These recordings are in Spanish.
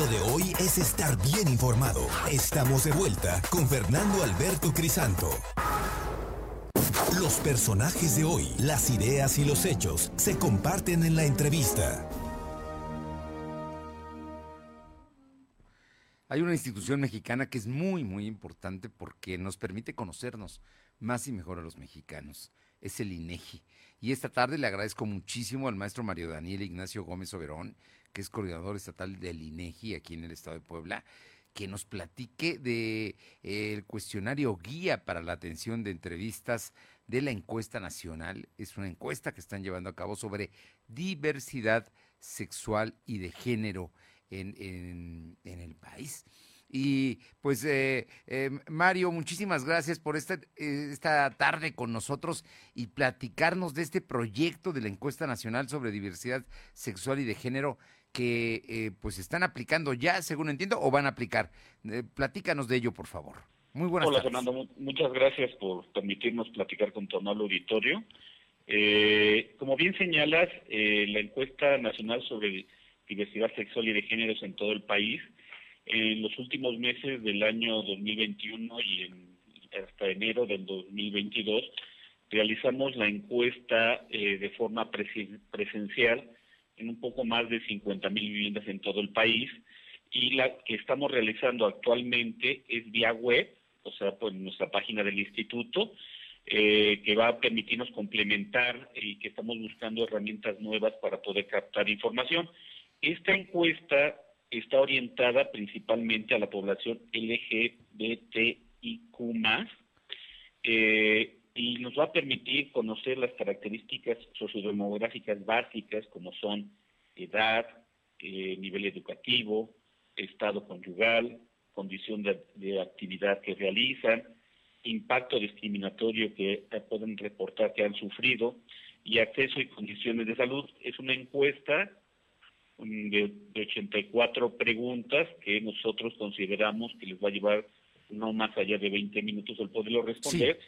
De hoy es estar bien informado. Estamos de vuelta con Fernando Alberto Crisanto. Los personajes de hoy, las ideas y los hechos se comparten en la entrevista. Hay una institución mexicana que es muy, muy importante porque nos permite conocernos más y mejor a los mexicanos. Es el INEGI. Y esta tarde le agradezco muchísimo al maestro Mario Daniel Ignacio Gómez Oberón, que es coordinador estatal del INEGI aquí en el estado de Puebla, que nos platique de eh, el cuestionario guía para la atención de entrevistas de la encuesta nacional. Es una encuesta que están llevando a cabo sobre diversidad sexual y de género en, el país. Y pues eh, eh, Mario, muchísimas gracias por esta, esta tarde con nosotros y platicarnos de este proyecto de la encuesta nacional sobre diversidad sexual y de género que pues están aplicando ya, según entiendo, o van a aplicar. platícanos de ello, por favor. Muy buenas Hola, Fernando. Muchas gracias por permitirnos platicar con tu amable auditorio. como bien señalas, la encuesta nacional sobre diversidad sexual y de géneros en todo el país. En los últimos meses del año 2021 y en, hasta enero del 2022 realizamos la encuesta eh, de forma presencial en un poco más de 50 mil viviendas en todo el país y la que estamos realizando actualmente es vía web, o sea, por nuestra página del instituto, eh, que va a permitirnos complementar y que estamos buscando herramientas nuevas para poder captar información. Esta encuesta está orientada principalmente a la población LGBTIQ+, y nos va a permitir conocer las características sociodemográficas básicas como son edad, eh, nivel educativo, estado conyugal, condición de, actividad que realizan, impacto discriminatorio que pueden reportar que han sufrido y acceso y condiciones de salud. Es una encuesta de, 84 preguntas que nosotros consideramos que les va a llevar no más allá de 20 minutos el poderlo responder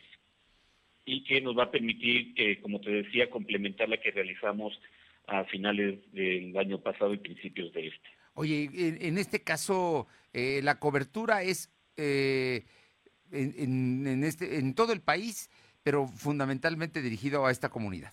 y que nos va a permitir, eh, como te decía, complementar la que realizamos a finales del año pasado y principios de este. Oye, en, este caso, eh, la cobertura es eh, en, en, este, en todo el país, pero fundamentalmente dirigido a esta comunidad.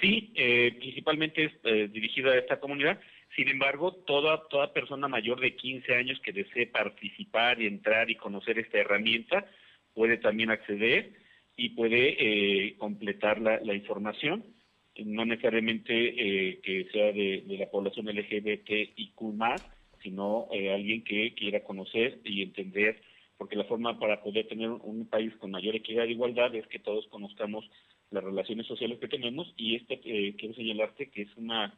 Sí, eh, principalmente es eh, dirigida a esta comunidad. Sin embargo, toda, toda persona mayor de 15 años que desee participar y entrar y conocer esta herramienta puede también acceder y puede eh, completar la, información. No necesariamente eh, que sea de, la población LGBTIQ, sino eh, alguien que quiera conocer y entender, porque la forma para poder tener un país con mayor equidad e igualdad es que todos conozcamos las relaciones sociales que tenemos y este eh, quiero señalarte que es una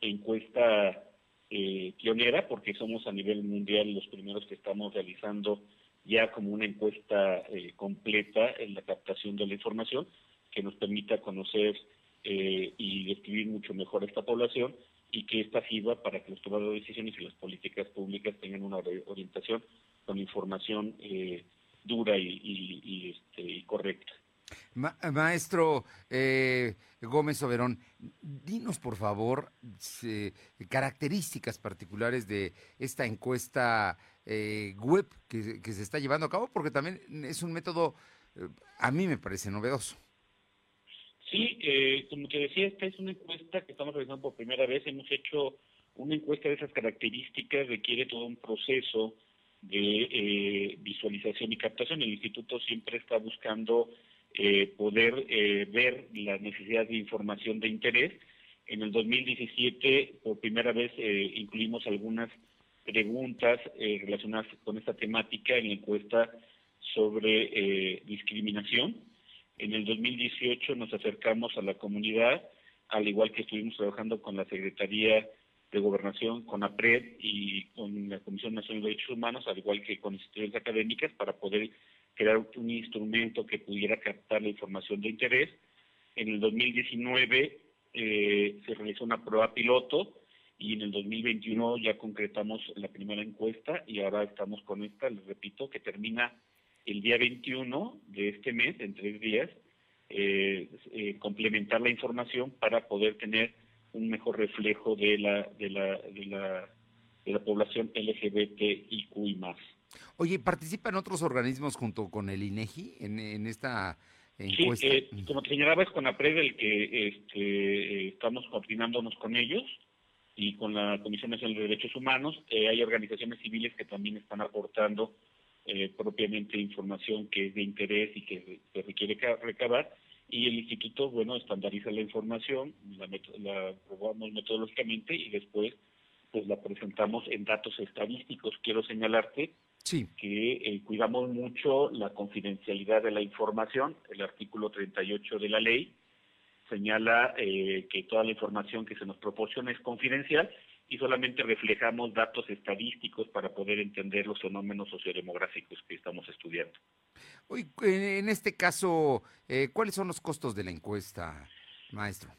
encuesta eh, pionera porque somos a nivel mundial los primeros que estamos realizando ya como una encuesta eh, completa en la captación de la información que nos permita conocer eh, y describir mucho mejor a esta población y que esta sirva para que los tomadores de decisiones y las políticas públicas tengan una orientación con información dura y, y, este, y correcta maestro eh, Gómez Oberón, dinos por favor características particulares de esta encuesta eh, web que, se está llevando a cabo, porque también es un método, eh, a mí me parece novedoso. Sí, como te decía, esta es una encuesta que estamos realizando por primera vez. Hemos hecho una encuesta de esas características, requiere todo un proceso de visualización y captación. El instituto siempre está buscando eh, poder eh, ver la necesidad de información de interés. En el 2017, por primera vez, eh, incluimos algunas preguntas relacionadas con esta temática en la encuesta sobre discriminación. En el 2018 nos acercamos a la comunidad, al igual que estuvimos trabajando con la Secretaría de Gobernación, con APRED y con la Comisión Nacional de Derechos Humanos, al igual que con instituciones académicas, para poder crear un instrumento que pudiera captar la información de interés. En el 2019 eh, se realizó una prueba piloto y en el 2021 ya concretamos la primera encuesta y ahora estamos con esta, les repito, que termina el día 21 de este mes, en tres días, eh, eh, complementar la información para poder tener un mejor reflejo de la, de la, de la de la población LGBTIQ y más. Oye, ¿participan otros organismos junto con el INEGI en, en esta encuesta? Sí, eh, como te señalaba, es con APRED el que este, estamos coordinándonos con ellos y con la Comisión Nacional de Derechos Humanos. Eh, hay organizaciones civiles que también están aportando eh, propiamente información que es de interés y que se requiere recabar. Y el instituto, bueno, estandariza la información, la, la probamos metodológicamente y después pues la presentamos en datos estadísticos. Quiero señalarte sí. que eh, cuidamos mucho la confidencialidad de la información. El artículo 38 de la ley señala eh, que toda la información que se nos proporciona es confidencial y solamente reflejamos datos estadísticos para poder entender los fenómenos sociodemográficos que estamos estudiando. Hoy, en este caso, eh, ¿cuáles son los costos de la encuesta, maestro?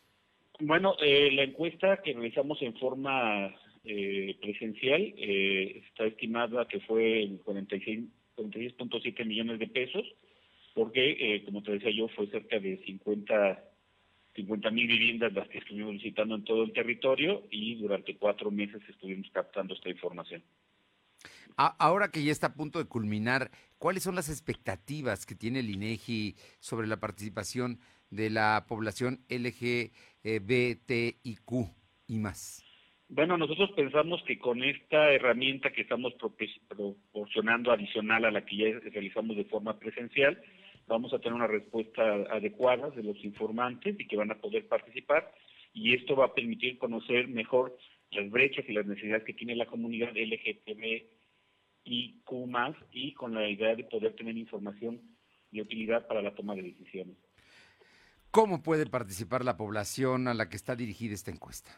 Bueno, la encuesta que realizamos en forma eh, presencial eh, está estimada que fue en 46, 46.7 millones de pesos, porque, eh, como te decía yo, fue cerca de 50 50 mil viviendas las que estuvimos visitando en todo el territorio y durante cuatro meses estuvimos captando esta información. Ahora que ya está a punto de culminar, ¿cuáles son las expectativas que tiene el INEGI sobre la participación de la población LGBTIQ y más? Bueno, nosotros pensamos que con esta herramienta que estamos proporcionando adicional a la que ya realizamos de forma presencial, vamos a tener una respuesta adecuada de los informantes y que van a poder participar y esto va a permitir conocer mejor las brechas y las necesidades que tiene la comunidad LGTB y con la idea de poder tener información de utilidad para la toma de decisiones. ¿Cómo puede participar la población a la que está dirigida esta encuesta?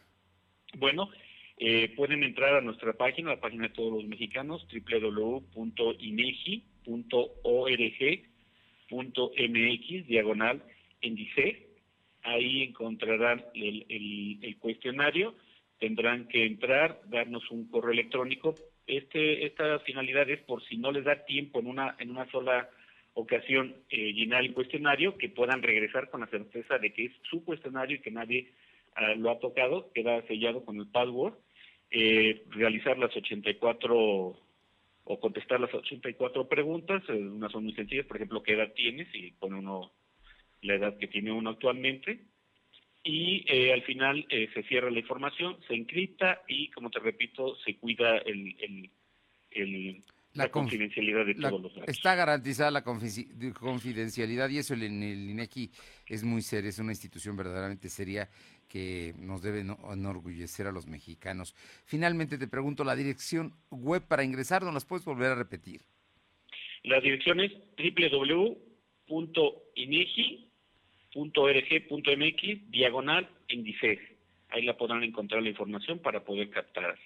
Bueno, eh, pueden entrar a nuestra página, la página de todos los mexicanos, www.inegi.org.mx, diagonal índice. Ahí encontrarán el, el, cuestionario, tendrán que entrar, darnos un correo electrónico. Este, esta finalidad es por si no les da tiempo en una, en una sola ocasión eh, llenar el cuestionario, que puedan regresar con la certeza de que es su cuestionario y que nadie Lo ha tocado, queda sellado con el password, eh, realizar las 84 o contestar las 84 preguntas, eh, unas son muy sencillas, por ejemplo, ¿qué edad tienes? Y pone uno la edad que tiene uno actualmente. Y eh, al final se cierra la información, se encripta y, como te repito, se cuida el, el la, confidencialidad de todos los datos. Está garantizada la confidencialidad y eso en el INEGI es muy serio, es una institución verdaderamente seria que nos debe enorgullecer a los mexicanos. Finalmente te pregunto, la dirección web para ingresar, ¿no las puedes volver a repetir? La dirección es www.inegi.org.mx diagonal índice. Ahí la podrán encontrar la información para poder captar.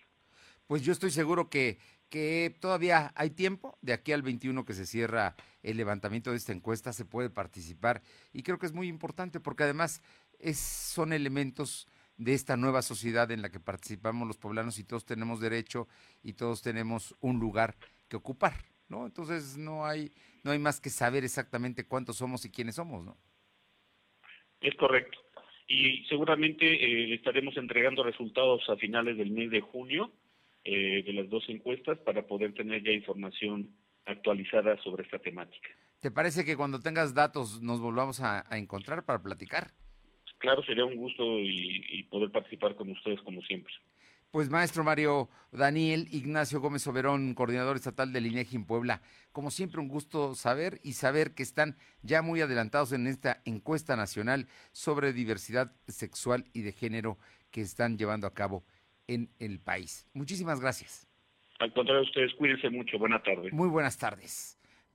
Pues yo estoy seguro que que todavía hay tiempo, de aquí al 21 que se cierra el levantamiento de esta encuesta, se puede participar y creo que es muy importante porque además es, son elementos de esta nueva sociedad en la que participamos los poblanos y todos tenemos derecho y todos tenemos un lugar que ocupar, ¿no? Entonces no hay, no hay más que saber exactamente cuántos somos y quiénes somos, ¿no? Es correcto. Y seguramente eh, estaremos entregando resultados a finales del mes de junio eh, de las dos encuestas para poder tener ya información actualizada sobre esta temática. ¿Te parece que cuando tengas datos nos volvamos a, encontrar para platicar? Claro, sería un gusto y, poder participar con ustedes como siempre. Pues maestro Mario Daniel Ignacio Gómez Oberón, coordinador estatal del INEGI en Puebla, como siempre un gusto saber y saber que están ya muy adelantados en esta encuesta nacional sobre diversidad sexual y de género que están llevando a cabo en el país. Muchísimas gracias. Al contrario, ustedes cuídense mucho. Buenas tardes. Muy buenas tardes.